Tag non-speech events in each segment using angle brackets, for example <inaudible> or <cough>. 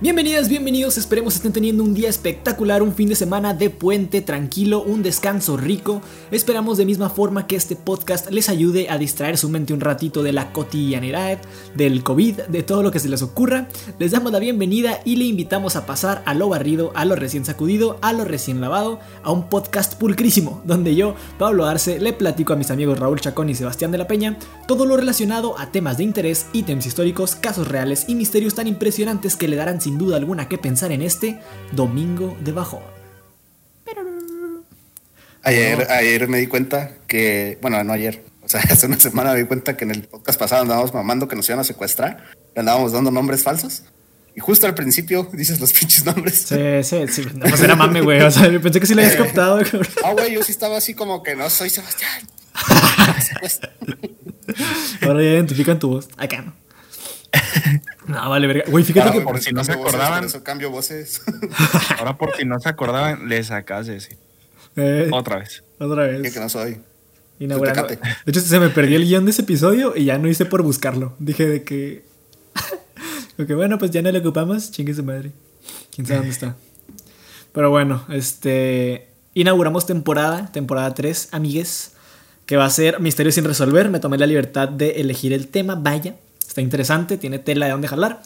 Bienvenidas, bienvenidos, esperemos estén teniendo un día espectacular, un fin de semana de puente tranquilo, un descanso rico. Esperamos de misma forma que este podcast les ayude a distraer su mente un ratito de la cotidianidad, del COVID, de todo lo que se les ocurra. Les damos la bienvenida y le invitamos a pasar a lo barrido, a lo recién sacudido, a lo recién lavado, a un podcast pulcrísimo, donde yo, Pablo Arce, le platico a mis amigos Raúl Chacón y Sebastián de la Peña todo lo relacionado a temas de interés, ítems históricos, casos reales y misterios tan impresionantes que le darán sin duda alguna que pensar en este domingo de bajón. Ayer, ayer me di cuenta que, bueno, no ayer, o sea, <laughs> hace una semana me di cuenta que en el podcast pasado andábamos mamando que nos iban a secuestrar, le andábamos dando nombres falsos. Y justo al principio <laughs> dices los pinches nombres. Sí, sí, sí. <laughs> No, pues era mame, güey. O sea, pensé que sí lo habías captado, Ah, güey, yo sí estaba así como que no soy Sebastián. Ahora ya identifican tu voz. Acá no. No, <laughs> vale, verga. Güey, fíjate Ahora, que. por si no se acordaban. Por eso cambio voces. <laughs> Ahora, por si no se acordaban, le sacas ese. Eh, Otra vez. otra Que vez. que no soy. Inaugurando. De hecho, se me perdió el guion de ese episodio y ya no hice por buscarlo. Dije de que. <laughs> Ok, bueno, pues ya no lo ocupamos. Chingue su madre. Quién sabe dónde está. Pero bueno, este. Inauguramos temporada, temporada 3, amigues. Que va a ser Misterio sin resolver. Me tomé la libertad de elegir el tema. Vaya, está interesante, tiene tela de dónde jalar.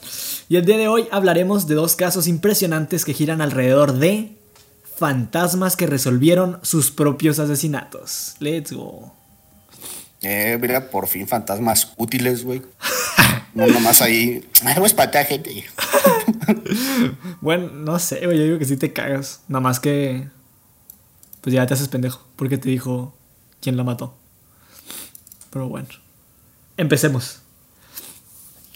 Y el día de hoy hablaremos de dos casos impresionantes que giran alrededor de fantasmas que resolvieron sus propios asesinatos. Let's go. Eh, mira, por fin fantasmas útiles, güey. No nomás ahí. Pues para gente. <laughs> Bueno, no sé, güey, yo digo que sí te cagas. Nada más que. Pues ya te haces pendejo. Porque te dijo quién la mató. Pero bueno. Empecemos.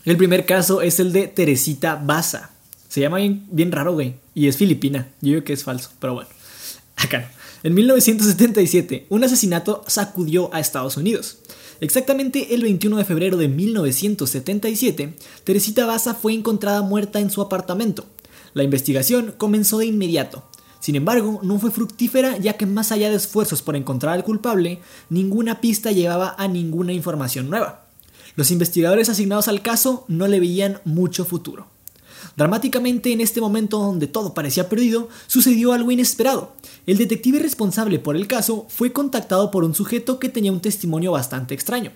El primer caso es el de Teresita Baza. Se llama bien, bien raro, güey. Y es filipina. Yo digo que es falso, pero bueno. <laughs> Acá no. En 1977, un asesinato sacudió a Estados Unidos. Exactamente el 21 de febrero de 1977, Teresita Baza fue encontrada muerta en su apartamento. La investigación comenzó de inmediato. Sin embargo, no fue fructífera ya que más allá de esfuerzos por encontrar al culpable, ninguna pista llevaba a ninguna información nueva. Los investigadores asignados al caso no le veían mucho futuro. Dramáticamente, en este momento donde todo parecía perdido, sucedió algo inesperado. El detective responsable por el caso fue contactado por un sujeto que tenía un testimonio bastante extraño.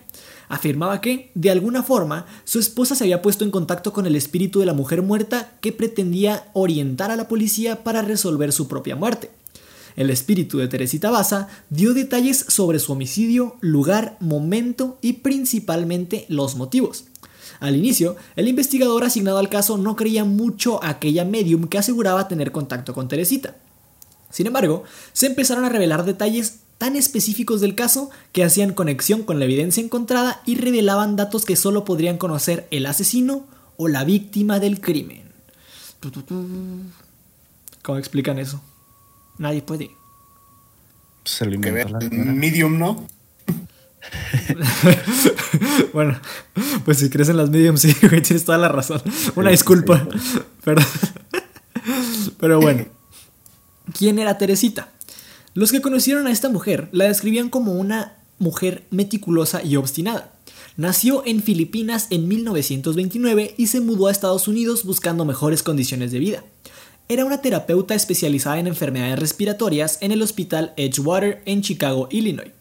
Afirmaba que, de alguna forma, su esposa se había puesto en contacto con el espíritu de la mujer muerta que pretendía orientar a la policía para resolver su propia muerte. El espíritu de Teresita Baza dio detalles sobre su homicidio, lugar, momento y principalmente los motivos. Al inicio, el investigador asignado al caso no creía mucho a aquella medium que aseguraba tener contacto con Teresita. Sin embargo, se empezaron a revelar detalles tan específicos del caso que hacían conexión con la evidencia encontrada y revelaban datos que solo podrían conocer el asesino o la víctima del crimen. ¿Cómo explican eso? Nadie puede. Se lo inventó la medium, ¿no? <laughs> bueno, pues si crees en las mediums, sí, güey, tienes toda la razón. Una Sí, disculpa. <laughs> Pero, pero bueno. ¿Quién era Teresita? Los que conocieron a esta mujer la describían como una mujer meticulosa y obstinada. Nació en Filipinas en 1929 y se mudó a Estados Unidos buscando mejores condiciones de vida. Era una terapeuta especializada en enfermedades respiratorias en el hospital Edgewater en Chicago, Illinois.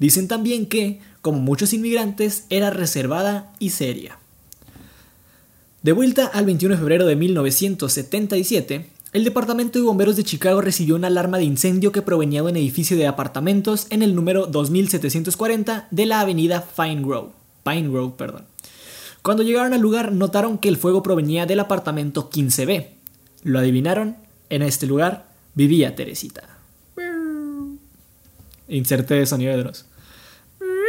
Dicen también que, como muchos inmigrantes, era reservada y seria. De vuelta al 21 de febrero de 1977, el Departamento de Bomberos de Chicago recibió una alarma de incendio que provenía de un edificio de apartamentos en el número 2740 de la avenida Pine Grove. Pine Grove, perdón. Cuando llegaron al lugar notaron que el fuego provenía del apartamento 15B. ¿Lo adivinaron? En este lugar vivía Teresita. Inserte sonido de Dross.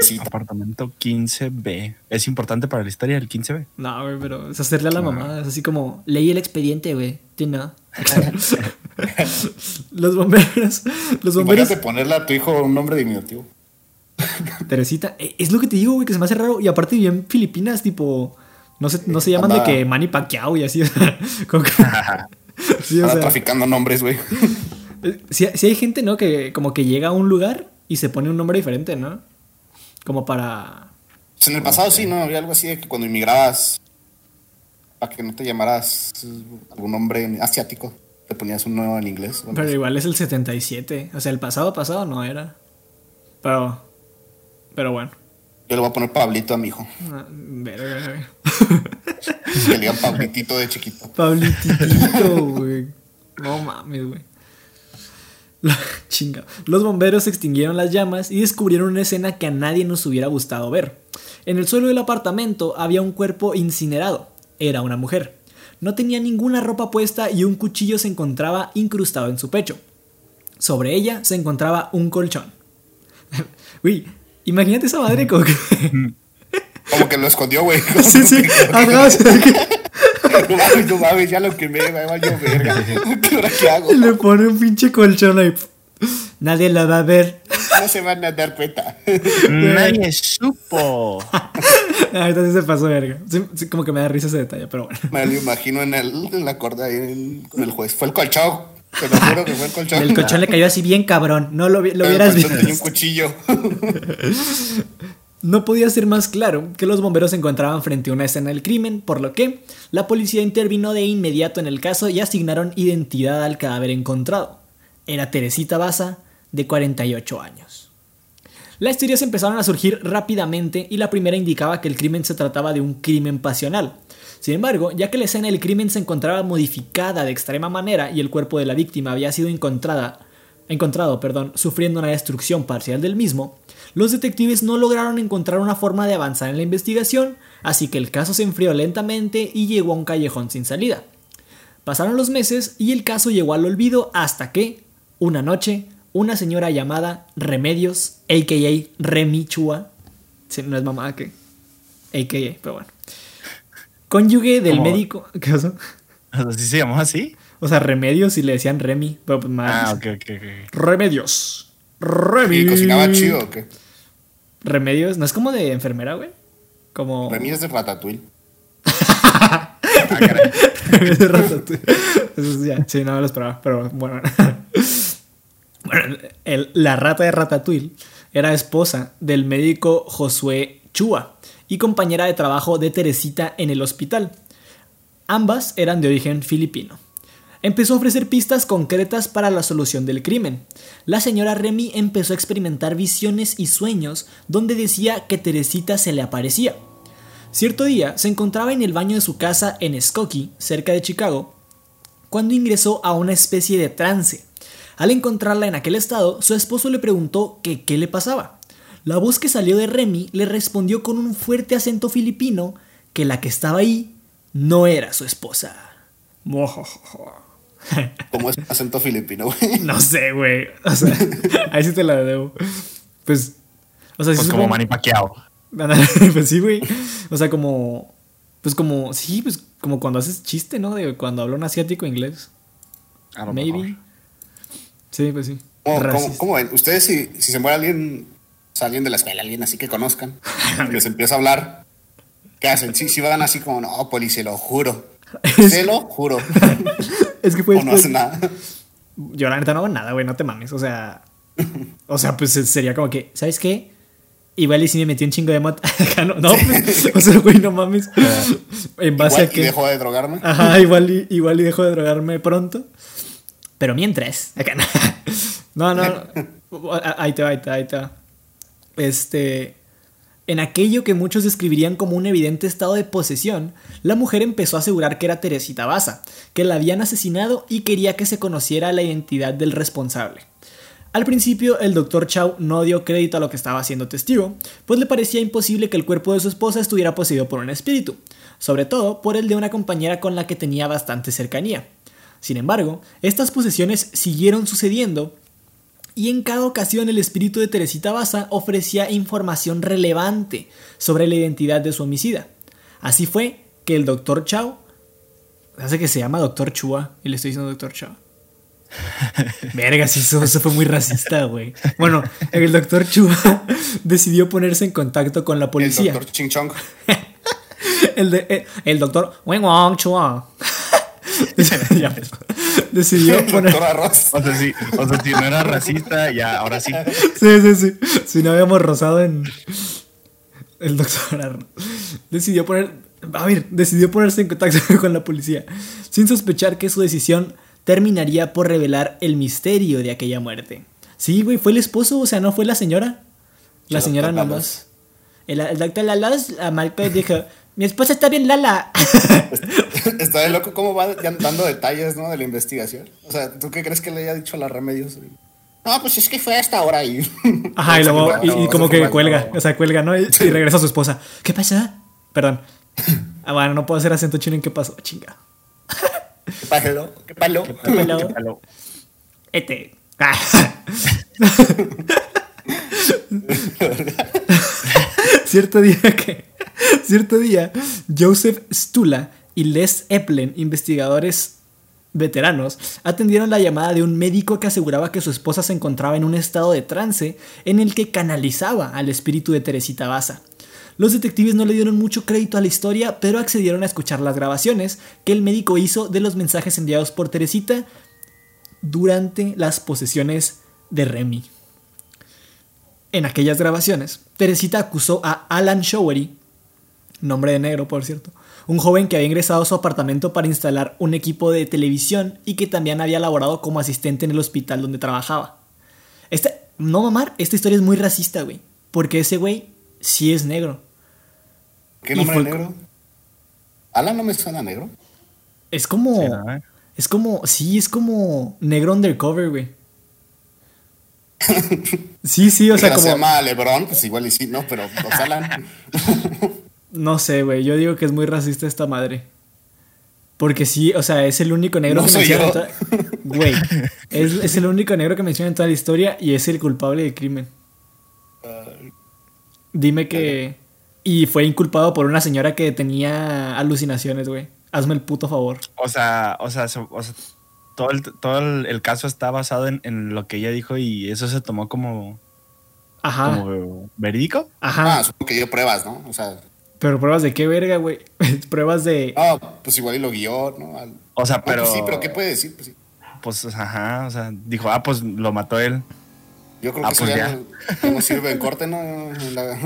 Sí. Apartamento 15B. ¿Es importante para la historia del 15B? No, güey, pero es hacerle a la mamá. Es así como, leí el expediente, güey. ¿Tú no? <laughs> los bomberos. Los bomberos. Imagínate ponerle a tu hijo un nombre diminutivo. Teresita. eh, Es lo que te digo, güey, que se me hace raro. Y aparte, bien Filipinas, tipo. No se, no se llaman de que Manny Pacquiao y así. <laughs> como que- <laughs> sí, o Anda sea, traficando nombres, güey. <laughs> sí, sí hay gente, ¿no? Que como que llega a un lugar y se pone un nombre diferente, ¿no? Como para. Pues en el pasado sí, ¿no? Había algo así de que cuando inmigrabas para que no te llamaras algún nombre asiático, te ponías un nuevo en inglés. Bueno, Pero igual es el 77. O sea, el pasado pasado no era. Pero. Pero bueno. Yo le voy a poner Pablito a mi hijo. Ah, verga. <laughs> Que le digan Pablitito de chiquito. Pablitito, <laughs> güey. No mames, güey. La- Chinga. Los bomberos extinguieron las llamas y descubrieron una escena que a nadie nos hubiera gustado ver. En el suelo del apartamento había un cuerpo incinerado. Era una mujer. No tenía ninguna ropa puesta y un cuchillo se encontraba incrustado en su pecho. Sobre ella se encontraba un colchón. <laughs> Uy, imagínate esa madre como que... <laughs> Como que lo escondió, güey. <laughs> sí, sí. Ajá, o sea, que- No mames, no mames, ya lo quemé, me va yo verga. ¿Qué <laughs> ahora qué hago? Y le pone un pinche colchón ahí. Nadie la va a ver. No se van a dar cuenta. Nadie supo. Ah, Entonces se pasó verga. Sí, sí, como que me da risa ese detalle, pero bueno. Me lo imagino en el, en la corda ahí en- con el juez. Fue el colchón. Te lo juro que fue el colchón. El colchón le cayó así bien cabrón. No lo, lo hubieras visto. tenía un cuchillo. <laughs> No podía ser más claro que los bomberos se encontraban frente a una escena del crimen, por lo que la policía intervino de inmediato en el caso y asignaron identidad al cadáver encontrado. Era Teresita Baza, de 48 años. Las historias empezaron a surgir rápidamente y la primera indicaba que el crimen se trataba de un crimen pasional. Sin embargo, ya que la escena del crimen se encontraba modificada de extrema manera y el cuerpo de la víctima había sido encontrado sufriendo una destrucción parcial del mismo, los detectives no lograron encontrar una forma de avanzar en la investigación, así que el caso se enfrió lentamente y llegó a un callejón sin salida. Pasaron los meses y el caso llegó al olvido hasta que, una noche, una señora llamada Remedios, a.k.a. Remy Chua, sí, no es mamá que, a.k.a., pero bueno, cónyuge del ¿Cómo? médico, <laughs> ¿qué pasó? ¿Así se llamó así? O sea, Remedios y le decían Remy, pero pues más. Ah, ok, ok, ok. Remedios. Remy. ¿Y cocinaba chido o qué? Remedios, no es como de enfermera, güey. Como. Remedios de Ratatouille. <laughs> Ah. Remedios de Ratatouille. Eso sí, ya, sí, no me lo esperaba, pero bueno. <laughs> bueno, el- la rata de Ratatouille era esposa del médico Josué Chua y compañera de trabajo de Teresita en el hospital. Ambas eran de origen filipino. Empezó a ofrecer pistas concretas para la solución del crimen. La señora Remy empezó a experimentar visiones y sueños donde decía que Teresita se le aparecía. Cierto día se encontraba en el baño de su casa en Skokie, cerca de Chicago, cuando ingresó a una especie de trance. Al encontrarla en aquel estado, su esposo le preguntó que qué le pasaba. La voz que salió de Remy le respondió con un fuerte acento filipino que la que estaba ahí no era su esposa. <laughs> Como es acento filipino, güey. No sé, güey. O sea, ahí sí te la debo. Pues, o sea, Pues como Manny Pacquiao. <laughs> pues sí, güey. O sea, como. Pues como. Sí, pues como cuando haces chiste, ¿no? De cuando habla un asiático inglés. A lo Maybe. mejor. Sí, pues sí. ¿Cómo, cómo, cómo ven? Ustedes, si, si se muere alguien, alguien de la escuela, alguien así que conozcan, <laughs> y les empieza a hablar, ¿qué hacen? Sí, sí van así como, no, poli, se lo juro. <laughs> Se lo juro. <laughs> Es que fue o no hacen nada. Yo la neta no hago nada, güey, no te mames. O sea. O sea, pues sería como que, ¿sabes qué? Igual y si me metí un chingo de mota. No, no, pues, o sea, güey, no mames. En base Igual, a y que. dejo de drogarme. Ajá, igual y, igual y dejo de drogarme pronto. Pero mientras. Acá no. No, no. Ahí te va, ahí te va, ahí te va. Este. En aquello que muchos describirían como un evidente estado de posesión, la mujer empezó a asegurar que era Teresita Baza, que la habían asesinado y quería que se conociera la identidad del responsable. Al principio, el doctor Chau no dio crédito a lo que estaba haciendo testigo, pues le parecía imposible que el cuerpo de su esposa estuviera poseído por un espíritu, sobre todo por el de una compañera con la que tenía bastante cercanía. Sin embargo, estas posesiones siguieron sucediendo y en cada ocasión el espíritu de Teresita Baza ofrecía información relevante sobre la identidad de su homicida. Así fue que el doctor Chau, hace que se llama doctor Chua, y le estoy diciendo doctor Chau. <laughs> Verga, sí, eso, eso fue muy racista, güey. Bueno, el doctor Chua <laughs> decidió ponerse en contacto con la El policía. doctor Ching Chong. <laughs> El, de- eh, el doctor Wen Wang Chua Ya, pues, <laughs> decidió poner. Arroz. O sea, si, o sea, si no era racista, ya, ahora sí. Sí, sí, sí. Si no habíamos rozado en. El doctor Arno. Decidió poner. A ver, decidió ponerse en contacto <laughs> con la policía, sin sospechar que su decisión terminaría por revelar el misterio de aquella muerte. Sí, güey, fue el esposo, o sea, no fue la señora. La El señora nomás. El, el doctor Lalos, la Marco dijo, mi esposa está bien Lala. <laughs> <laughs> Está de loco cómo va ya dando detalles, ¿no? De la investigación. O sea, ¿tú qué crees que le haya dicho a la Remedios? No, pues es que fue hasta ahora y... <laughs> Ajá, y luego, y, como que cuelga, o sea, cuelga, ¿no? Y, y regresa a su esposa. ¿Qué pasa? Perdón. <laughs> Ah, bueno, no puedo hacer acento chino en qué pasó, chinga. ¿Qué palo? ¿Qué palo? Hello. Aló. Este. Ah. cierto día que. Cierto día, Joseph Stula y Les Eplen, investigadores veteranos, atendieron la llamada de un médico que aseguraba que su esposa se encontraba en un estado de trance en el que canalizaba al espíritu de Teresita Baza. Los detectives no le dieron mucho crédito a la historia, pero accedieron a escuchar las grabaciones que el médico hizo de los mensajes enviados por Teresita durante las posesiones de Remy. En aquellas grabaciones, Teresita acusó a Alan Showery, nombre de negro por cierto, un joven que había ingresado a su apartamento para instalar un equipo de televisión y que también había laborado como asistente en el hospital donde trabajaba. Esta, no mamar, esta historia es muy racista, güey, porque ese güey sí es negro. ¿Qué nombre fue- negro? Alan no me suena negro. Es como... Sí, ¿no? Es como, sí, es como negro undercover, güey. <laughs> Sí, sí, o sea, Que como... se llama Lebron, pues igual y sí, no, pero pues, Alan. <laughs> No sé, güey, yo digo que es muy racista esta madre. Porque sí, o sea, es el único negro No que menciona toda... Güey, es, es el único negro que menciona en toda la historia y es el culpable del crimen. Dime que... Y fue inculpado por una señora que tenía alucinaciones, güey. Hazme el puto favor. O sea, o sea, o sea, todo, el, todo el, el caso está basado en, en lo que ella dijo y eso se tomó como, Ajá, como verídico. ajá. Ah, supongo que dio pruebas, ¿no? O sea, Pero pruebas de qué verga, güey. <laughs> pruebas de... no, pues igual y lo guió, ¿no? Al- O sea, Ah, pero. pues sí, pero ¿qué puede decir? Pues sí. Pues, ajá, o sea, dijo, ah, pues lo mató él. Yo creo Ah, que eso pues ya, ya. No, sirve en corte, ¿no? En <laughs> la-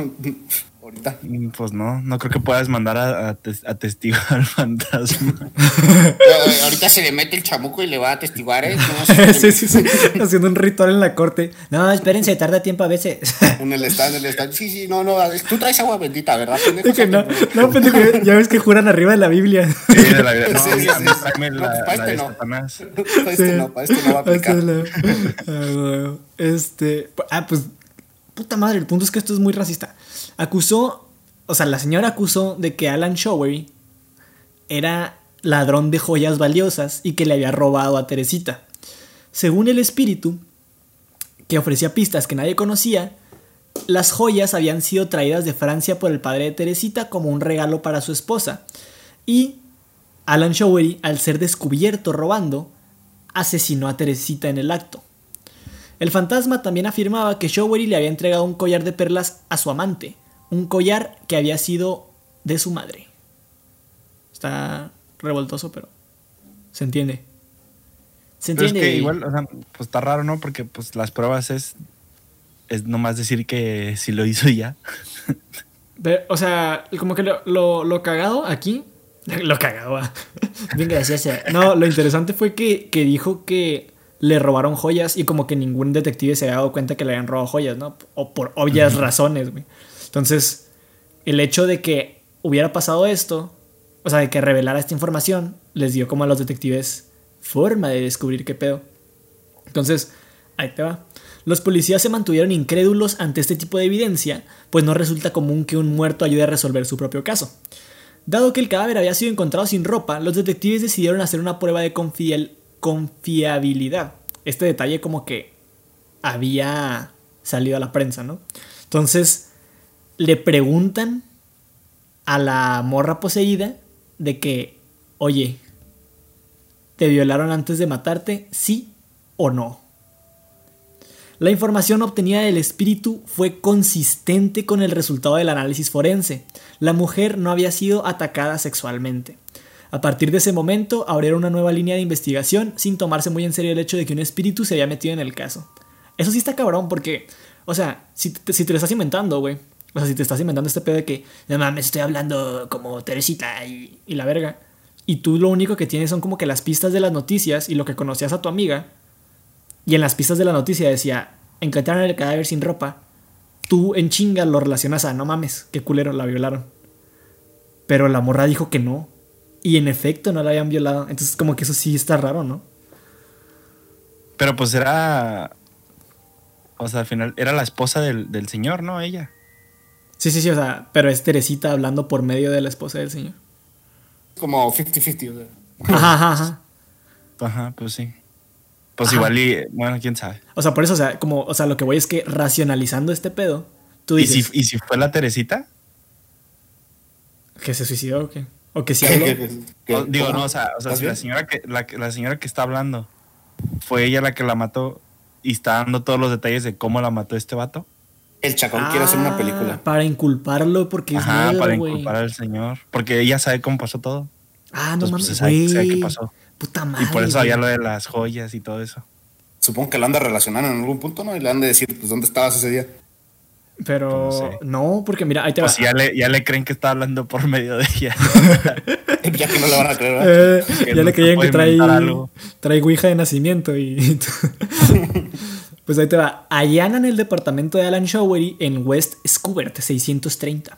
ahorita. Mm, Pues no, no creo que puedas mandar a, a, tes- a testigo <laughs> al fantasma. Eh, ahorita se le mete el chamuco y le va a atestiguar, ¿eh? No, <laughs> sí, sí, sí. Haciendo un ritual en la corte. No, espérense, tarda tiempo a veces. <laughs> En el stand, en el stand. Sí, sí, no, no. Tú traes agua bendita, ¿verdad? pendejo? De que no, no, pendejo, ya ves que juran arriba de la Biblia. Sí, de la vida. No, Sí, tráeme No, la, pues, para la este no. Satanás. Para este no, para este no va a aplicar. Ah. Este. Ah, pues. Puta madre, el punto es que esto es muy racista. Acusó. O sea, la señora acusó de que Alan Showery era ladrón de joyas valiosas y que le había robado a Teresita. Según el espíritu, que ofrecía pistas que nadie conocía, las joyas habían sido traídas de Francia por el padre de Teresita como un regalo para su esposa. Y Alan Showery, al ser descubierto robando, asesinó a Teresita en el acto. El fantasma también afirmaba que Showery le había entregado un collar de perlas a su amante, un collar que había sido de su madre. Está revoltoso, pero se entiende. Se Pero es entiende. que igual, o sea, pues está raro, ¿no? Porque pues las pruebas es, es nomás decir que si lo hizo ya. <laughs> Pero, o sea, como que lo, lo, lo cagado aquí. <laughs> Lo cagado. Bien gracioso. No, lo interesante fue que, que dijo que le robaron joyas y como que ningún detective se había dado cuenta que le habían robado joyas, ¿no? O por obvias razones, güey. Entonces, el hecho de que hubiera pasado esto, o sea, de que revelara esta información, les dio como a los detectives forma de descubrir qué pedo. Entonces, ahí te va. Los policías se mantuvieron incrédulos ante este tipo de evidencia, pues no resulta común que un muerto ayude a resolver su propio caso. Dado que el cadáver había sido encontrado sin ropa, los detectives decidieron hacer una prueba de confiel- confiabilidad. Este detalle como que había salido a la prensa, ¿no? Entonces, le preguntan a la morra poseída de que, oye, ¿te violaron antes de matarte? ¿Sí o no? La información obtenida del espíritu fue consistente con el resultado del análisis forense. La mujer no había sido atacada sexualmente. A partir de ese momento abrieron una nueva línea de investigación sin tomarse muy en serio el hecho de que un espíritu se había metido en el caso. Eso sí está cabrón porque, o sea, si te, lo estás inventando, güey. O sea, si te estás inventando este pedo de que, no mames, estoy hablando como Teresita y, y la verga. Y tú lo único que tienes son como que las pistas de las noticias y lo que conocías a tu amiga. Y en las pistas de la noticia decía, encontraron el cadáver sin ropa. Tú en chinga lo relacionas a, no mames, qué culero, la violaron. Pero la morra dijo que no. Y en efecto no la habían violado. Entonces como que eso sí está raro, ¿no? Pero pues era. O sea, al final era la esposa del, del señor, ¿no? Ella. Sí, sí, sí, o sea, pero es Teresita hablando por medio de la esposa del señor. Como 50-50. o sea. Ajá, ajá, ajá. Ajá, pues sí. Pues Ajá. igual y. Bueno, quién sabe. O sea, por eso, o sea, como, o sea, lo que voy es que racionalizando este pedo, tú ¿Y dices si, ¿Y si fue la Teresita? que se suicidó o qué. O que sí habló. <laughs> O- digo, no, o sea, o sea ¿Estás si la señora, que, la, la señora que está hablando fue ella la que la mató y está dando todos los detalles de cómo la mató este vato. El chacón quiere hacer una Ah, película. Para inculparlo porque es Ajá, para güey. inculpar al señor. Porque ella sabe cómo pasó todo. Ah, no Entonces, pues, mames, se sabe- sabe qué güey. pasó. Puta madre. y por eso había lo de las joyas y todo eso. Supongo que lo han de relacionar en algún punto, ¿no? Y le han de decir, pues, ¿dónde estabas ese día? Pero No sé. no, porque mira, ahí te va. Pues ya le, ya le creen que está hablando por medio de ella. <laughs> ya que no le van a creer. Eh, ya no le creían que trae, trae ouija de nacimiento y... <laughs> pues ahí te va. Allanan el departamento de Alan Showery en West Scubert 630.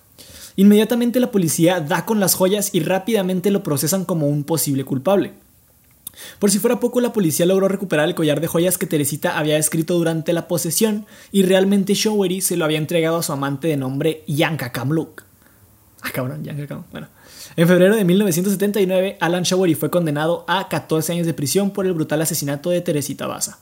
Inmediatamente la policía da con las joyas y rápidamente lo procesan como un posible culpable. Por si fuera poco, la policía logró recuperar el collar de joyas que Teresita había escrito durante la posesión y realmente Showery se lo había entregado a su amante de nombre Yanka Kamluk. Ah, cabrón, Yanka Kamluk. Bueno. En febrero de 1979, Alan Showery fue condenado a 14 años de prisión por el brutal asesinato de Teresita Baza.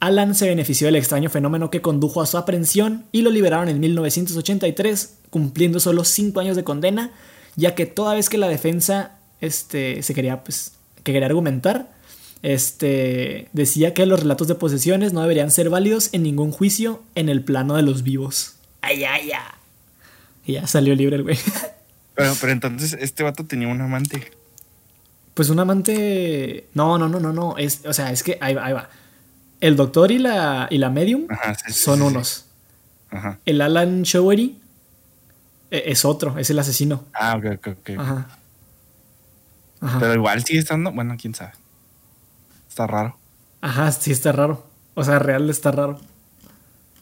Alan se benefició del extraño fenómeno que condujo a su aprehensión y lo liberaron en 1983, cumpliendo solo 5 años de condena, ya que toda vez que la defensa este, se quería, pues, que quería argumentar, este, decía que los relatos de posesiones no deberían ser válidos en ningún juicio en el plano de los vivos. Ay, ay, ay. Y ya salió libre el güey. <laughs> Pero, pero entonces este vato tenía un amante. Pues un amante. No, no, no, no, no. Es, o sea, es que ahí va, ahí va. El doctor y la, y la medium Ajá, sí, sí, son sí, sí. unos. Ajá. El Alan Showery eh, es otro, es el asesino. Ah, ok, ok, ok. Ajá. Ajá. Pero igual sigue estando. Bueno, quién sabe. Está raro. Ajá, sí está raro. O sea, real está raro.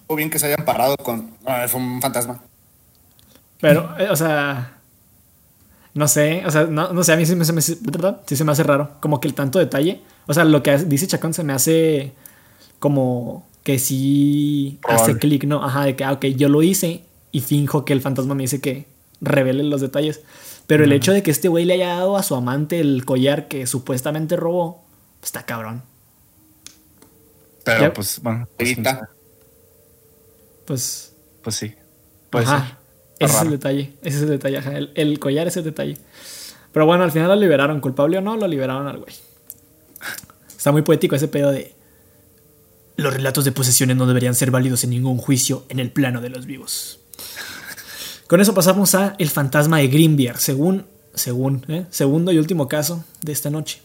O bien que se hayan parado con. Ah, fue un fantasma. Pero, eh, o sea. No sé, o sea, no, no sé, a mí sí me, se me- sí se me hace raro. Como que el tanto detalle. O sea, lo que dice Chacón se me hace como que sí hace clic, ¿no? Ajá, de que, ah, ok, yo lo hice y finjo que el fantasma me dice que revele los detalles. Pero el hecho de que este güey le haya dado a su amante el collar que supuestamente robó, está cabrón. Pero Ya- pues, bueno. Pues. Pues Pues sí. Puede Ajá. ser. Ese es el detalle. Ese es el detalle. ajá. El, el collar es el detalle. Pero bueno, al final lo liberaron. Culpable o no, lo liberaron al güey. Está muy poético ese pedo de. Los relatos de posesiones no deberían ser válidos en ningún juicio en el plano de los vivos. Con eso pasamos a El fantasma de Grimbier, según, ¿eh? segundo y último caso de esta noche.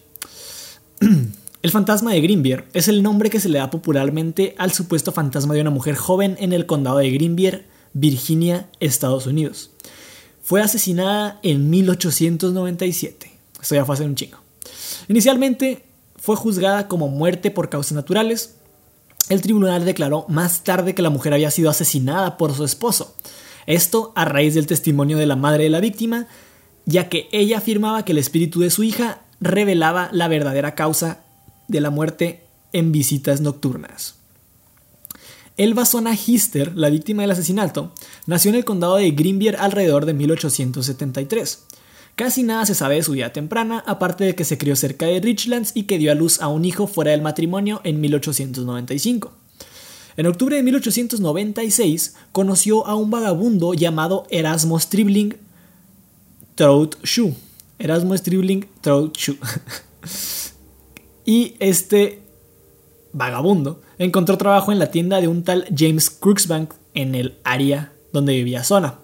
<clears throat> El fantasma de Grimbier es el nombre que se le da popularmente al supuesto fantasma de una mujer joven en el condado de Grimbier, Virginia, Estados Unidos. Fue asesinada en 1897. Esto ya fue hace un chingo. Inicialmente fue juzgada como muerte por causas naturales. El tribunal declaró más tarde que la mujer había sido asesinada por su esposo. Esto a raíz del testimonio de la madre de la víctima, ya que ella afirmaba que el espíritu de su hija revelaba la verdadera causa de la muerte en visitas nocturnas. Elva Sona Hister, la víctima del asesinato, nació en el condado de Grimbier alrededor de 1873. Casi nada se sabe de su vida temprana, aparte de que se crió cerca de Richlands y que dio a luz a un hijo fuera del matrimonio en 1895. En octubre de 1896 conoció a un vagabundo llamado Erasmo Stribling Trout Shoe. Erasmo Stribling Trout Shoe. <laughs> y este vagabundo encontró trabajo en la tienda de un tal James Crooksbank en el área donde vivía Sona.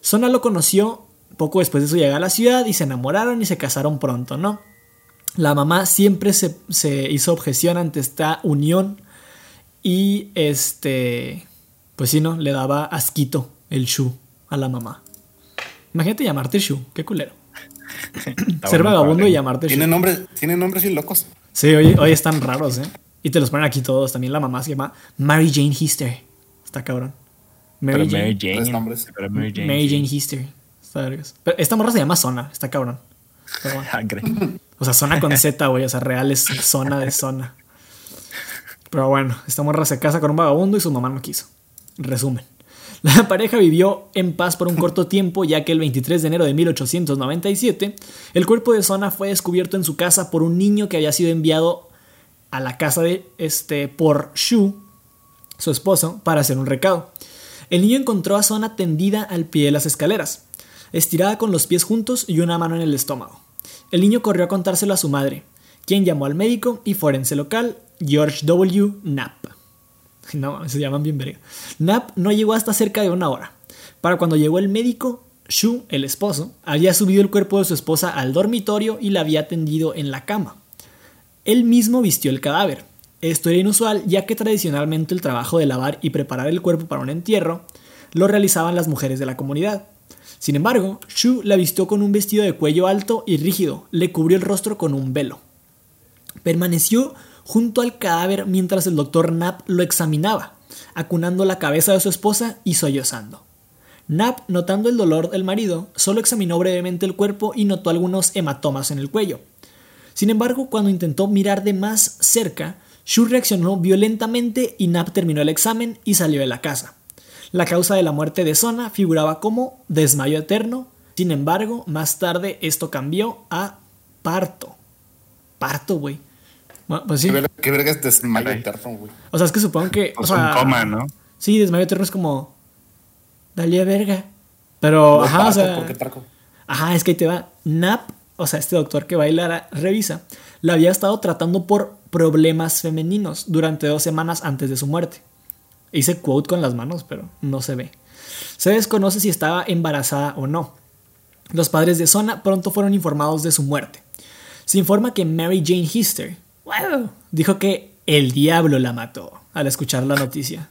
Sona lo conoció poco después de su llegada a la ciudad y se enamoraron y se casaron pronto, ¿no? La mamá siempre se hizo objeción ante esta unión y este, pues sí, ¿no? Le daba asquito el Shu a la mamá. Imagínate llamarte Shu, qué culero. Está Ser bueno, vagabundo padre. y llamarte Tiene Shu. nombres, tiene nombres bien locos. Sí, hoy, hoy están raros, ¿eh? Y te los ponen aquí todos. También la mamá se llama Mary Jane Hister. Está cabrón. Pero Mary Mary Jane. Jane. Tres nombres. Pero Mary Jane. Mary. Jane Hister. Está vergas. Pero esta morra se llama Zona. Está cabrón. Pero bueno. <laughs> Ah, O sea, zona con Z, güey. O sea, real es zona de zona. Pero bueno, esta morra se casa con un vagabundo y su mamá no quiso. Resumen. La <laughs> pareja vivió en paz por un corto tiempo, ya que el 23 de enero de 1897, el cuerpo de Zona fue descubierto en su casa por un niño que había sido enviado a la casa de este por Shu, su esposo, para hacer un recado. El niño encontró a Zona tendida al pie de las escaleras, estirada con los pies juntos y una mano en el estómago. El niño corrió a contárselo a su madre, quien llamó al médico y forense local, George W. Knapp. <laughs> No, se llaman bien verga. Knapp no llegó hasta cerca de una hora. Para cuando llegó el médico, Shu, el esposo, había subido el cuerpo de su esposa al dormitorio y la había tendido en la cama. Él mismo vistió el cadáver. Esto era inusual ya que tradicionalmente el trabajo de lavar y preparar el cuerpo para un entierro lo realizaban las mujeres de la comunidad. Sin embargo, Shu la vistió con un vestido de cuello alto y rígido, le cubrió el rostro con un velo. Permaneció junto al cadáver mientras el doctor Knapp lo examinaba, acunando la cabeza de su esposa y sollozando. Knapp, notando el dolor del marido, solo examinó brevemente el cuerpo y notó algunos hematomas en el cuello. Sin embargo, cuando intentó mirar de más cerca, Shu reaccionó violentamente y Knapp terminó el examen y salió de la casa. La causa de la muerte de Sona figuraba como desmayo eterno, sin embargo, más tarde esto cambió a parto. Parto, güey. Bueno, pues sí. Qué verga, qué verga es desmayo eterno, güey. O sea, es que supongo que. Pues o sea, un coma, ¿no? Sí, desmayo eterno es como. Dale a verga. Pero, No, ajá, o sea. ¿Por qué parco? Ajá, es que ahí te va. Nap, o sea, este doctor que bailara revisa, la había estado tratando por problemas femeninos durante dos semanas antes de su muerte. Hice quote con las manos, pero no se ve. Se desconoce si estaba embarazada o no. Los padres de Sona pronto fueron informados de su muerte. Se informa que Mary Jane Hister wow, dijo que el diablo la mató al escuchar la noticia.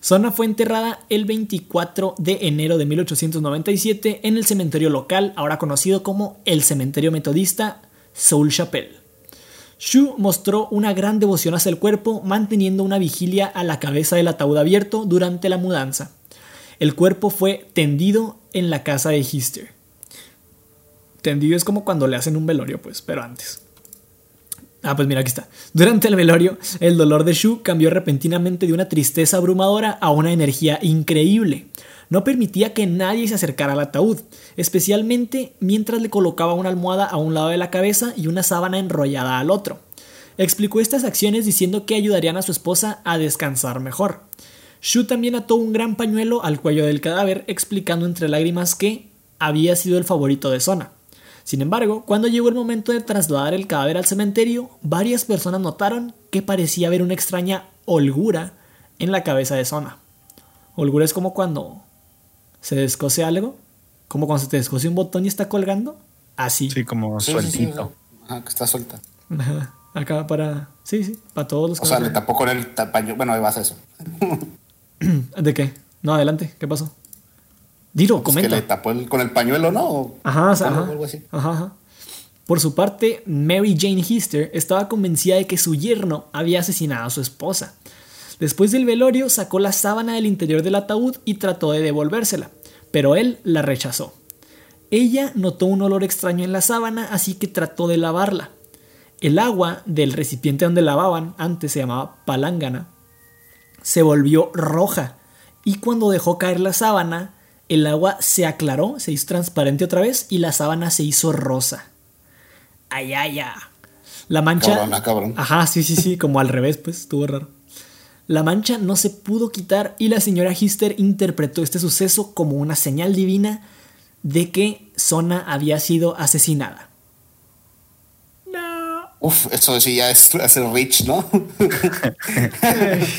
Sona fue enterrada el 24 de enero de 1897 en el cementerio local, ahora conocido como el Cementerio Metodista Soul Chapel. Shu mostró una gran devoción hacia el cuerpo, manteniendo una vigilia a la cabeza del ataúd abierto durante la mudanza. El cuerpo fue tendido en la casa de Hister. Tendido es como cuando le hacen un velorio, pues, pero antes. Ah, pues mira, aquí está. Durante el velorio, el dolor de Shu cambió repentinamente de una tristeza abrumadora a una energía increíble. No permitía que nadie se acercara al ataúd, especialmente mientras le colocaba una almohada a un lado de la cabeza y una sábana enrollada al otro. Explicó estas acciones diciendo que ayudarían a su esposa a descansar mejor. Shu también ató un gran pañuelo al cuello del cadáver, explicando entre lágrimas que había sido el favorito de Sona. Sin embargo, cuando llegó el momento de trasladar el cadáver al cementerio, varias personas notaron que parecía haber una extraña holgura en la cabeza de Sona. Holgura es como cuando se descose algo, como cuando se te descose un botón y está colgando. Así. Sí, como Sí, sí, sí, sueltito. Ajá, que está suelta. Acá para. Sí, sí, para todos los O sea, le tapó con el tapaño. Bueno, ahí vas a eso. <clears throat> ¿De qué? No, adelante, ¿qué pasó? Dilo, Pues que comenta. le tapó el- con el pañuelo, ¿no? Ajá, o sea, algo, ajá. algo así. Ajá, ajá. Por su parte, Mary Jane Hister estaba convencida de que su yerno había asesinado a su esposa. Después del velorio, sacó la sábana del interior del ataúd y trató de devolvérsela, pero él la rechazó. Ella notó un olor extraño en la sábana, así que trató de lavarla. El agua del recipiente donde lavaban, antes se llamaba palángana, se volvió roja y cuando dejó caer la sábana, el agua se aclaró, se hizo transparente otra vez y la sábana se hizo rosa. Ay, ay, ay. La mancha. Cabrona, cabrón. Ajá, sí, sí, sí, como al revés, pues, estuvo raro. La mancha no se pudo quitar y la señora Hister interpretó este suceso como una señal divina de que Sona había sido asesinada. Uf, eso sí ya es <laughs> hacer rich, ¿no?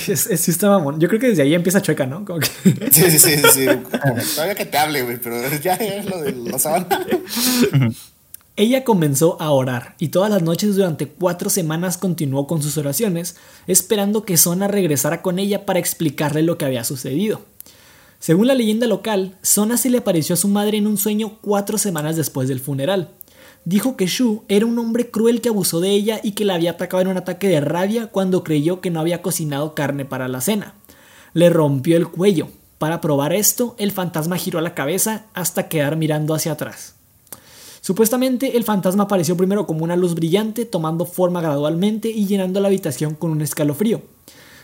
Es, es, sí está mamón. Yo creo que desde ahí empieza chueca, ¿no? Como que- <laughs> sí, sí, sí, sí. sí. Todavía que te hable, güey, pero <laughs> ya es lo de la sábana. Ella comenzó a orar y todas las noches durante cuatro semanas continuó con sus oraciones, esperando que Sona regresara con ella para explicarle lo que había sucedido. Según la leyenda local, Sona se le apareció a su madre en un sueño cuatro semanas después del funeral. Dijo que Shu era un hombre cruel que abusó de ella y que la había atacado en un ataque de rabia cuando creyó que no había cocinado carne para la cena. Le rompió el cuello. Para probar esto, el fantasma giró la cabeza hasta quedar mirando hacia atrás. Supuestamente el fantasma apareció primero como una luz brillante, tomando forma gradualmente y llenando la habitación con un escalofrío.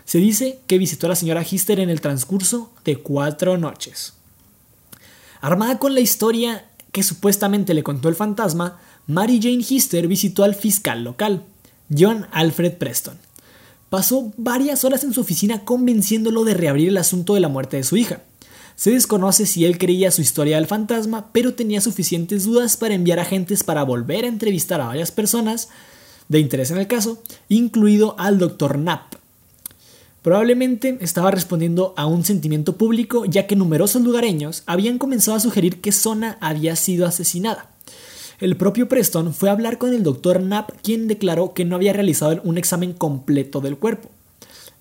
Se dice que visitó a la señora Hister en el transcurso de cuatro noches. Armada con la historia que supuestamente le contó el fantasma, Mary Jane Hister visitó al fiscal local, John Alfred Preston. Pasó varias horas en su oficina convenciéndolo de reabrir el asunto de la muerte de su hija. Se desconoce si él creía su historia del fantasma, pero tenía suficientes dudas para enviar agentes para volver a entrevistar a varias personas de interés en el caso, incluido al Dr. Knapp, Probablemente estaba respondiendo a un sentimiento público ya que numerosos lugareños habían comenzado a sugerir que Sona había sido asesinada. El propio Preston fue a hablar con el doctor Knapp quien declaró que no había realizado un examen completo del cuerpo.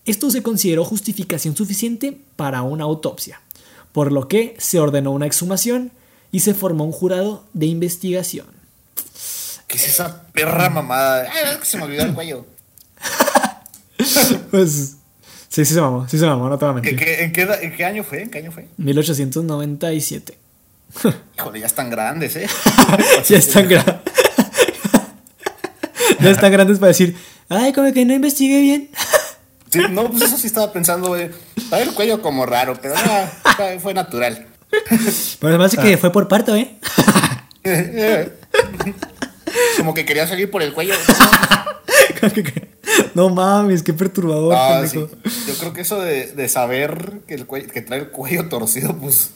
Esto se consideró justificación suficiente para una autopsia, por lo que se ordenó una exhumación y se formó un jurado de investigación. ¿Qué es esa perra mamada? Ay, se me olvidó el cuello. <laughs> pues Sí, sí se mamó, sí se mamó, no te voy a mentir. en, qué, ¿En qué año fue? ¿En qué año fue? 1897. <laughs> Híjole, ya están grandes, ¿eh? <laughs> ya están grandes. <laughs> ya están grandes para decir, ay, como que no investigué bien. sí, no, pues eso sí estaba pensando, güey. Estaba el cuello como raro, pero no, fue natural. Pero además es que ah. fue por parto, ¿eh? como que quería salir por el cuello. No mames, qué perturbador. Yo creo que eso de, saber que, el que trae el cuello torcido, pues.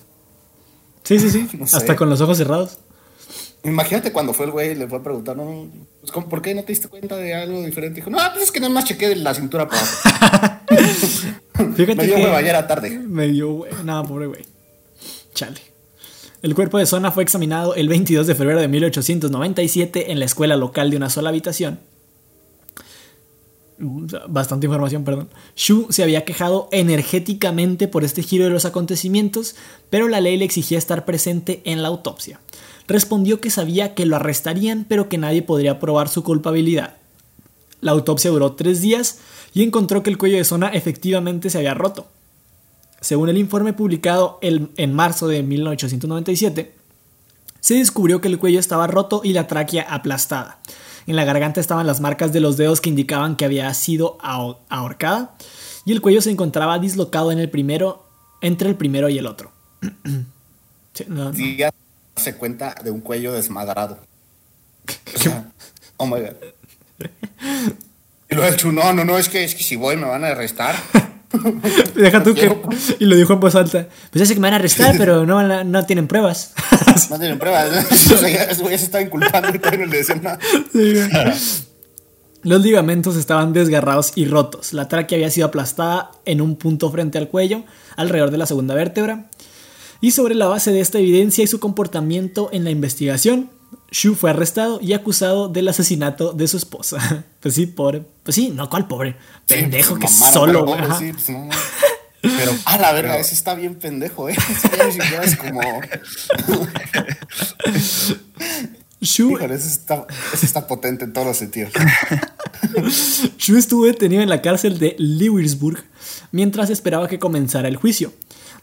Sí, sí, sí. <laughs> Hasta con los ojos cerrados. Imagínate cuando fue el güey y le fue a preguntar, no, pues, ¿por qué no te diste cuenta de algo diferente? Dijo, no, pues es que nada más chequé de la cintura para <laughs> Fíjate me dio hueva ayer tarde. Me dio hueva. Nada, pobre güey. Chale. El cuerpo de Zona fue examinado el 22 de febrero de 1897 en la escuela local de una sola habitación bastante información, perdón. Shu se había quejado energéticamente por este giro de los acontecimientos, pero la ley le exigía estar presente en la autopsia. Respondió que sabía que lo arrestarían, pero que nadie podría probar su culpabilidad. La autopsia duró tres días y encontró que el cuello de Zona efectivamente se había roto. Según el informe publicado en marzo de 1897, se descubrió que el cuello estaba roto y la tráquea aplastada. En la garganta estaban las marcas de los dedos que indicaban que había sido ahorcada y el cuello se encontraba dislocado en el primero, entre el primero y el otro. <clears throat> sí, se cuenta de un cuello desmadrado. oh my god. Y lo ha hecho, no, no, no, es que, es que si voy me van a arrestar. <laughs> <laughs> Deja tú que. Y lo dijo en voz alta. Pues ya sé que me van a arrestar, pero no, no tienen pruebas. no tienen pruebas. ya, se estaba inculpando y no le decían nada. Los ligamentos estaban desgarrados y rotos. La tráquea había sido aplastada en un punto frente al cuello, alrededor de la segunda vértebra. Y sobre la base de esta evidencia y su comportamiento en la investigación, Shu fue arrestado y acusado del asesinato de su esposa. <laughs> Pues sí, pobre. Pues sí, no, ¿cuál pobre? Pendejo que solo. Pero, pues pero a la verga, ese está bien pendejo, ¿eh? Ese es como. Shu. ese, está, ese está potente en todos los sentidos. Shu estuvo detenido en la cárcel de Lewisburg mientras esperaba que comenzara el juicio.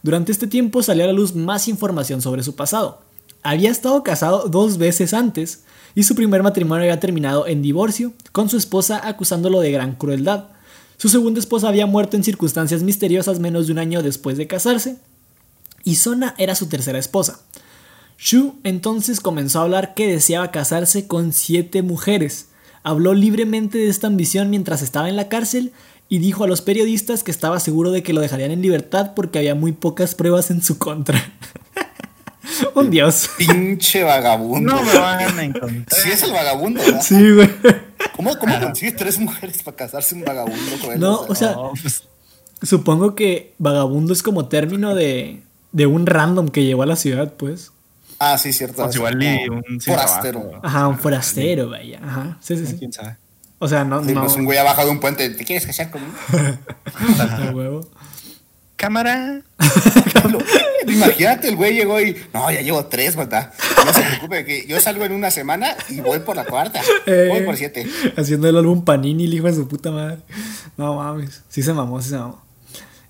Durante este tiempo salió a la luz más información sobre su pasado había estado casado dos veces antes y su primer matrimonio había terminado en divorcio, con su esposa acusándolo de gran crueldad. Su segunda esposa había muerto en circunstancias misteriosas menos de un año después de casarse, y Sona era su tercera esposa. Shu entonces comenzó a hablar que deseaba casarse con siete mujeres. Habló libremente de esta ambición mientras estaba en la cárcel y dijo a los periodistas que estaba seguro de que lo dejarían en libertad porque había muy pocas pruebas en su contra. <laughs> <laughs> Un dios. Pinche vagabundo. No me van a encontrar. Sí, es el vagabundo, ¿verdad? Sí, güey. ¿Cómo, cómo consigues tres mujeres para casarse un vagabundo No, o sea, pues. supongo que vagabundo es como término de, de un random que llegó a la ciudad, pues. Ah, sí, cierto. Pues igual y un forastero. Ajá, un forastero, vaya. Ajá. Sí, sí, sí. ¿Quién sabe? O sea, no. no. Pues un güey abajo de un puente. ¿Te quieres casar conmigo? <laughs> huevo. Cámara. <laughs> <laughs> Imagínate, el güey llegó y, no, ya llevo tres, ¿verdad? No se preocupe, que yo salgo en una semana y voy por la cuarta. Eh. Voy por siete. Haciendo el álbum Panini, el hijo de su puta madre. No mames. Sí se mamó, sí se mamó.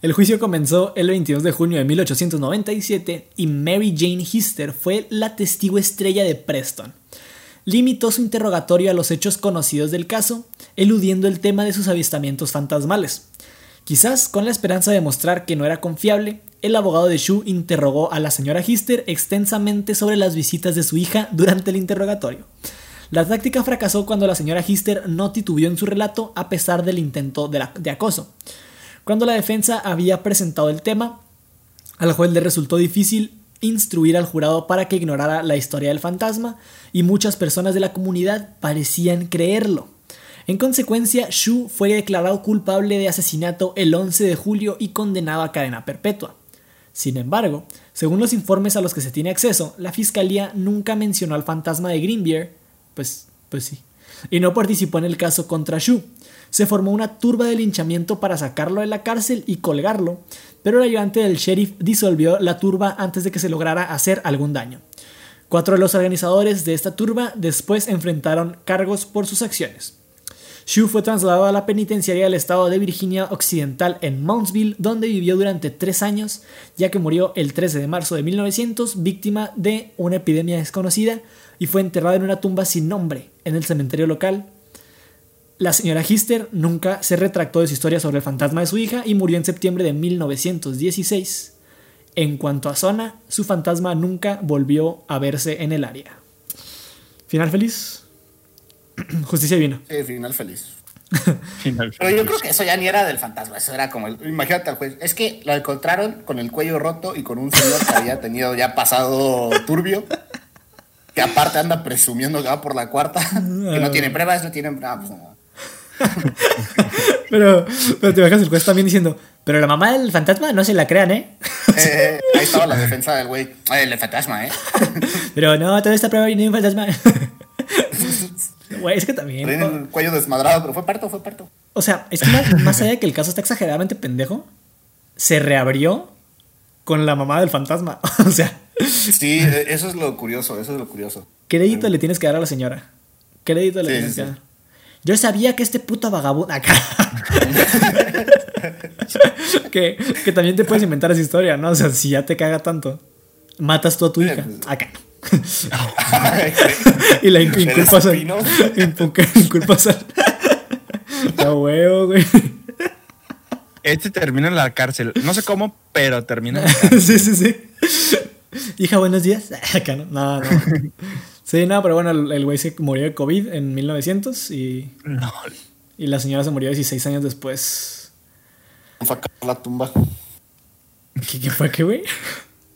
El juicio comenzó el 22 de junio de 1897 y Mary Jane Hister fue la testigo estrella de Preston. Limitó su interrogatorio a los hechos conocidos del caso, eludiendo el tema de sus avistamientos fantasmales. Quizás con la esperanza de mostrar que no era confiable, el abogado de Shu interrogó a la señora Hister extensamente sobre las visitas de su hija durante el interrogatorio. La táctica fracasó cuando la señora Hister no titubeó en su relato a pesar del intento de, de acoso. Cuando la defensa había presentado el tema, al juez le resultó difícil instruir al jurado para que ignorara la historia del fantasma y muchas personas de la comunidad parecían creerlo. En consecuencia, Shu fue declarado culpable de asesinato el 11 de julio y condenado a cadena perpetua. Sin embargo, según los informes a los que se tiene acceso, la fiscalía nunca mencionó al fantasma de Greenbeer, pues, pues sí, y no participó en el caso contra Shu. Se formó una turba de linchamiento para sacarlo de la cárcel y colgarlo, pero el ayudante del sheriff disolvió la turba antes de que se lograra hacer algún daño. Cuatro de los organizadores de esta turba después enfrentaron cargos por sus acciones. Shu fue trasladado a la penitenciaría del estado de Virginia Occidental en Mountsville, donde vivió durante tres años, ya que murió el 13 de marzo de 1900, víctima de una epidemia desconocida, y fue enterrado en una tumba sin nombre en el cementerio local. La señora Hister nunca se retractó de su historia sobre el fantasma de su hija y murió en septiembre de 1916. En cuanto a Zona, su fantasma nunca volvió a verse en el área. Final feliz. <clears throat> Justicia divina. Sí, final feliz. <laughs> Final Pero yo creo que eso ya ni era del fantasma, eso era como el. Imagínate al juez. Es que lo encontraron con el cuello roto y con un señor que había tenido ya pasado turbio. Que aparte anda presumiendo que va por la cuarta. Que no tiene pruebas, no tiene. Ah, pues no. <laughs> Pero, pero te bajas el juez también diciendo, pero la mamá del fantasma no se la crean, ¿eh? Eh, ahí estaba la defensa del güey. El fantasma, ¿eh? <laughs> Pero no, toda esta prueba viene de un fantasma. Güey, es que también. El cuello desmadrado, pero fue parto, fue parto. O sea, es que más, más allá de que el caso está exageradamente pendejo, se reabrió con la mamá del fantasma. <laughs> O sea, Sí, eso es lo curioso, eso es lo curioso. crédito le tienes que dar a la señora. Crédito le Sí, tienes sí, que dar. Yo sabía que este puto vagabundo acá. <laughs> que, que también te puedes inventar esa historia, ¿no? O sea, si ya te caga tanto, matas tú a tu hija. pues. Acá. Y la inculpas al. Inculpas al. <laughs> A huevo, güey. Este termina en la cárcel. No sé cómo, pero termina en la <laughs> cárcel. sí, sí, sí. Hija, buenos días. <laughs> Acá no. No, no. Sí, no, pero bueno, el güey se murió de COVID en 1900 y, No. y la señora se murió 16 años después. Fue a acabar la tumba. ¿Qué, qué fue, qué, güey?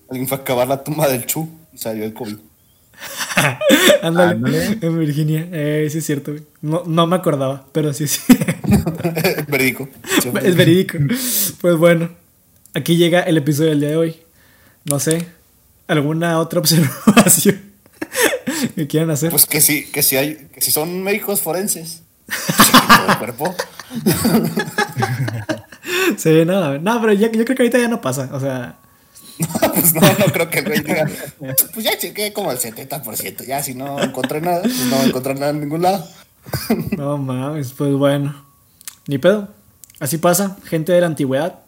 Alguien fue a acabar la tumba del Chu salió el COVID. <laughs> Ándale, Ándale. en Virginia. Eh, sí es cierto, güey. No, no me acordaba, pero sí, <laughs> <laughs> sí. Verídico. es verídico. Pues bueno, aquí llega el episodio del día de hoy. No sé, ¿alguna otra observación que quieran hacer? Pues que sí, que sí hay, que si son médicos forenses. el cuerpo. Sí, no, no, pero ya- yo creo que ahorita ya no pasa. O sea, <laughs> pues no, no creo que el güey diga. Pues ya chequé como el 70%. Ya si no encontré nada, pues no encontré nada en ningún lado. <laughs> no mames, pues bueno. Ni pedo. Así pasa, gente de la antigüedad.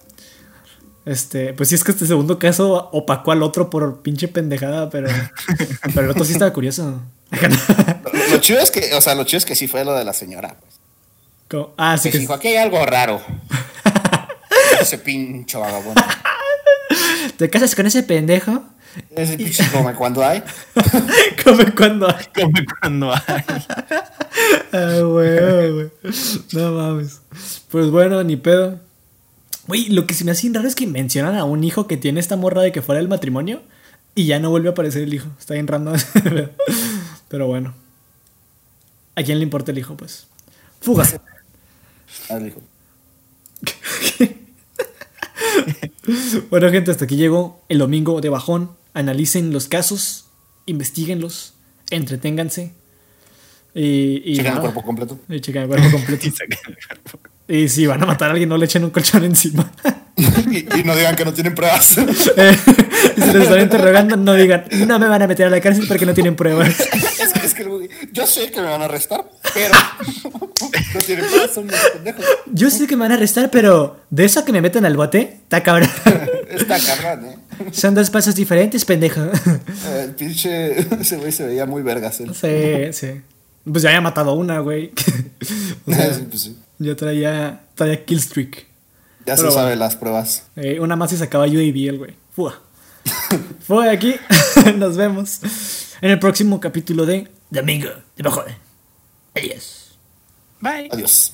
Este, pues sí es que este segundo caso opacó al otro por pinche pendejada, pero, <laughs> pero el otro sí estaba curioso. Lo, lo chido es que, o sea, lo chido es que sí fue lo de la señora. Pues. Ah, sí Que que dijo, aquí hay algo raro. Ese pincho vagabundo. ¿Te casas con ese pendejo? Ese pinche <laughs> come cuando hay. Come cuando hay. Como cuando hay. Ah, güey, güey. No mames. Pues bueno, ni pedo. Güey, lo que se me hace bien raro es que mencionan a un hijo que tiene esta morra de que fuera del matrimonio y ya no vuelve a aparecer el hijo. Está bien random. <laughs> Pero bueno. ¿A quién le importa el hijo, pues? Fuga. Ah, dijo. <laughs> <laughs> Bueno, gente, hasta aquí llegó el domingo de bajón. Analicen los casos, investiguenlos, entreténganse. Y, y Chequen el cuerpo completo. Y chequen el cuerpo completo. <laughs> Y si van a matar a alguien, no le echen un colchón encima. <laughs> y, y no digan que no tienen pruebas. <laughs> Eh, si los están interrogando, no digan, no me van a meter a la cárcel porque no tienen pruebas. <laughs> es que, es que yo sé que me van a arrestar, pero no tienen pruebas, son unos pendejos. Yo sé que me van a arrestar, pero de eso a que me meten al bote, está cabrón. Está cabrón, ¿eh? Son dos pasos diferentes, pendejo. El pinche. Ese güey se veía muy vergas. él. Sí, sí. Pues ya había matado a una, güey. O sea, Sí, pues sí. Yo traía, traía killstreak. Ya se sabe bueno. las pruebas. Eh, una más y sacaba UAV el güey. Fua. <laughs> Fue aquí. <laughs> Nos vemos en el próximo capítulo de Domingo de Bajón. Adiós. Bye. Adiós.